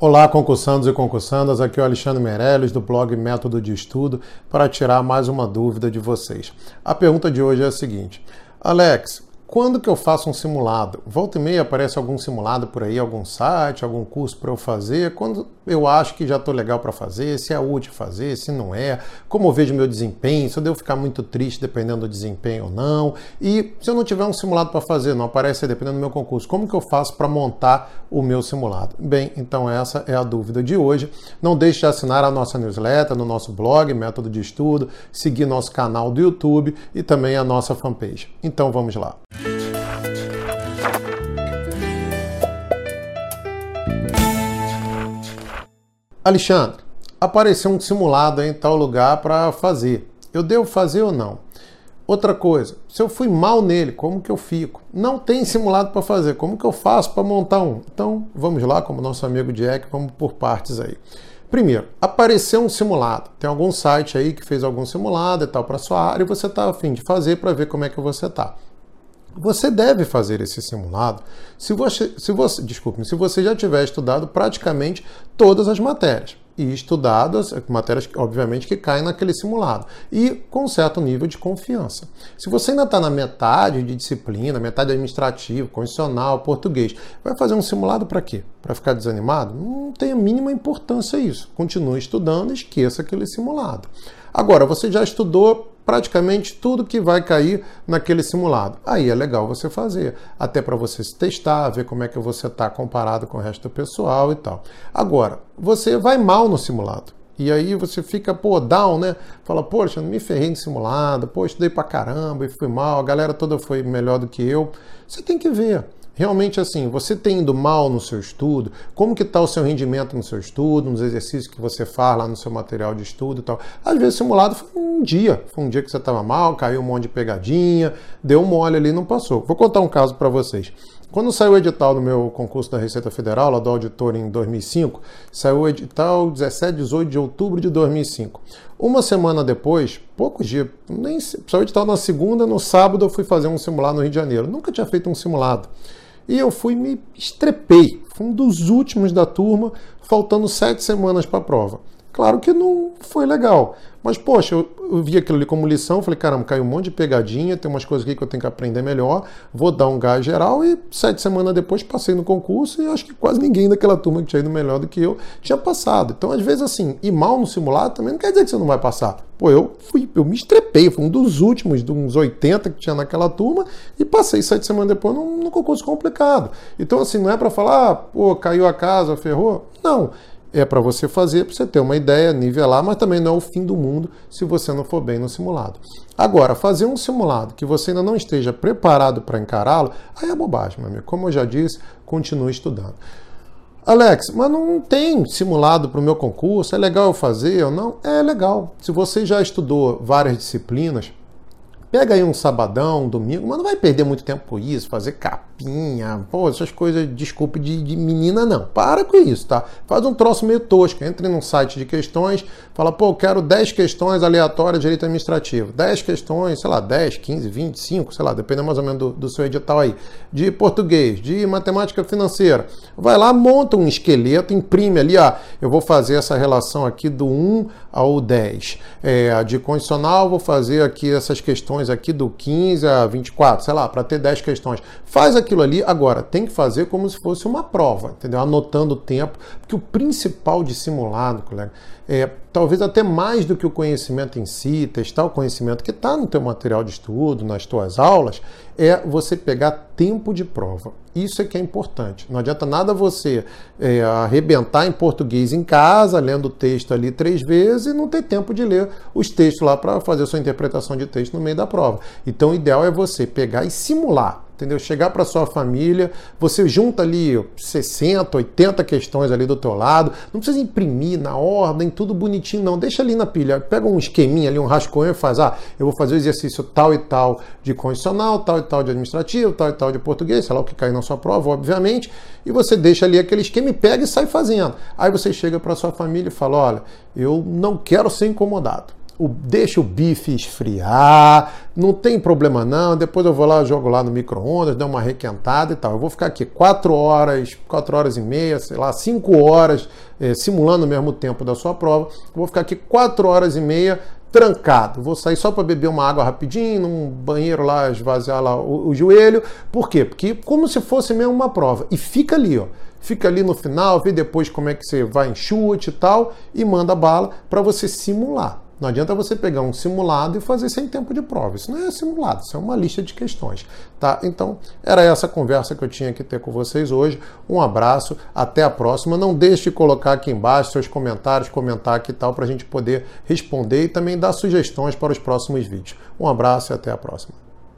Olá, concursandos e concursandas. Aqui é o Alexandre Meirelles, do blog Método de Estudo, para tirar mais uma dúvida de vocês. A pergunta de hoje é a seguinte: Alex, quando que eu faço um simulado? Volta e meia aparece algum simulado por aí, algum site, algum curso para eu fazer. Quando eu acho que já estou legal para fazer, se é útil fazer, se não é, como eu vejo meu desempenho, se eu devo ficar muito triste dependendo do desempenho ou não. E se eu não tiver um simulado para fazer, não aparece dependendo do meu concurso, como que eu faço para montar o meu simulado? Bem, então essa é a dúvida de hoje. Não deixe de assinar a nossa newsletter no nosso blog, Método de Estudo, seguir nosso canal do YouTube e também a nossa fanpage. Então vamos lá. Alexandre, apareceu um simulado em tal lugar para fazer. Eu devo fazer ou não? Outra coisa, se eu fui mal nele, como que eu fico? Não tem simulado para fazer, como que eu faço para montar um? Então, vamos lá, como nosso amigo Jack, vamos por partes aí. Primeiro, apareceu um simulado. Tem algum site aí que fez algum simulado e tal para sua área e você está afim de fazer para ver como é que você está. Você deve fazer esse simulado se você, se você, desculpe, se você já tiver estudado praticamente todas as matérias e estudado as matérias, obviamente, que caem naquele simulado e com certo nível de confiança. Se você ainda está na metade de disciplina, metade administrativo, constitucional, português, vai fazer um simulado para quê? Para ficar desanimado? Não tem a mínima importância isso. Continue estudando e esqueça aquele simulado. Agora, você já estudou praticamente tudo que vai cair naquele simulado. Aí é legal você fazer, até para você se testar, ver como é que você está comparado com o resto do pessoal e tal. Agora, você vai mal no simulado. E aí você fica, pô, down, né? Fala, poxa, não me ferrei no simulado, pô, estudei pra caramba e fui mal, a galera toda foi melhor do que eu. Você tem que ver realmente assim, você tem indo mal no seu estudo, como que está o seu rendimento no seu estudo, nos exercícios que você faz lá no seu material de estudo e tal. Às vezes simulado foi um dia, foi um dia que você estava mal, caiu um monte de pegadinha, deu mole ali não passou. Vou contar um caso para vocês. Quando saiu o edital do meu concurso da Receita Federal, lá do auditor em 2005, saiu o edital 17, 18 de outubro de 2005. Uma semana depois, poucos dias, nem saiu o edital na segunda, no sábado eu fui fazer um simulado no Rio de Janeiro. Nunca tinha feito um simulado. E eu fui me estrepei. Fui um dos últimos da turma, faltando sete semanas para a prova. Claro que não foi legal. Mas, poxa, eu, eu, vi aquilo ali como lição, falei, caramba, caiu um monte de pegadinha, tem umas coisas aqui que eu tenho que aprender melhor, vou dar um gás geral e sete semanas depois passei no concurso e acho que quase ninguém daquela turma que tinha ido melhor do que eu tinha passado. Então, às vezes, assim, ir mal no simulado também não quer dizer que você não vai passar. Pô, eu fui, eu me estrepei, fui um dos últimos, de uns 80 que tinha naquela turma e passei sete semanas depois num, num concurso complicado. Então, assim, não é para falar, ah, pô, caiu a casa, ferrou. Não é para você fazer, para você ter uma ideia, nivelar, mas também não é o fim do mundo se você não for bem no simulado. Agora, fazer um simulado que você ainda não esteja preparado para encará-lo, aí é bobagem, meu amigo. Como eu já disse, continue estudando. Alex, mas não tem simulado para o meu concurso? É legal eu fazer ou não? É legal. Se você já estudou várias disciplinas, Pega aí um sabadão, um domingo, mas não vai perder muito tempo com isso, fazer capinha, pô, essas coisas, desculpe, de, de, menina não. Para com isso, tá? Faz um troço meio tosco. Entre num site de questões, fala, pô, quero 10 questões aleatórias de direito administrativo. 10 questões, sei lá, 10, 15, 25, sei lá, dependendo mais ou menos do, do seu edital aí. De português, de matemática financeira. Vai lá, monta um esqueleto, imprime ali, ó, eu vou fazer essa relação aqui do 1 ao 10. É, de condicional, vou fazer aqui essas questões questões aqui do 15 a 24, sei lá, para ter 10 questões. Faz aquilo ali, agora tem que fazer como se fosse uma prova, entendeu? Anotando o tempo, porque o principal de simulado, colega, é talvez até mais do que o conhecimento em si, testar o conhecimento que está no teu material de estudo, nas tuas aulas, é você pegar tempo de prova. Isso é que é importante. Não adianta nada você é, arrebentar em português em casa, lendo o texto ali três vezes e não ter tempo de ler os textos lá para fazer a sua interpretação de texto no meio da prova. Então, o ideal é você pegar e simular entendeu? Chegar para sua família, você junta ali 60, 80 questões ali do teu lado, não precisa imprimir na ordem, tudo bonitinho, não. Deixa ali na pilha, pega um esqueminha ali, um rascunho e faz, ah, eu vou fazer o exercício tal e tal de condicional, tal e tal de administrativo, tal e tal de português, sei lá o que cair na sua prova, obviamente, e você deixa ali aquele esquema e pega e sai fazendo. Aí você chega para sua família e fala, olha, eu não quero ser incomodado. O, deixa o bife esfriar, não tem problema não. Depois eu vou lá, jogo lá no micro-ondas, dou uma requentada e tal. Eu vou ficar aqui 4 horas, 4 horas e meia, sei lá, 5 horas, eh, simulando o mesmo tempo da sua prova. Eu vou ficar aqui 4 horas e meia trancado. Vou sair só para beber uma água rapidinho, num banheiro lá, esvaziar lá o, o, joelho. Por quê? Porque como se fosse mesmo uma prova. E fica ali, ó. Fica ali no final, vê depois como é que você vai em chute e tal, e manda bala para você simular. Não adianta você pegar um simulado e fazer sem tempo de prova. Isso não é simulado, isso é uma lista de questões. Tá? Então, era essa conversa que eu tinha que ter com vocês hoje. Um abraço, até a próxima. Não deixe de colocar aqui embaixo seus comentários, comentar aqui e tal, para a gente poder responder e também dar sugestões para os próximos vídeos. Um abraço e até a próxima.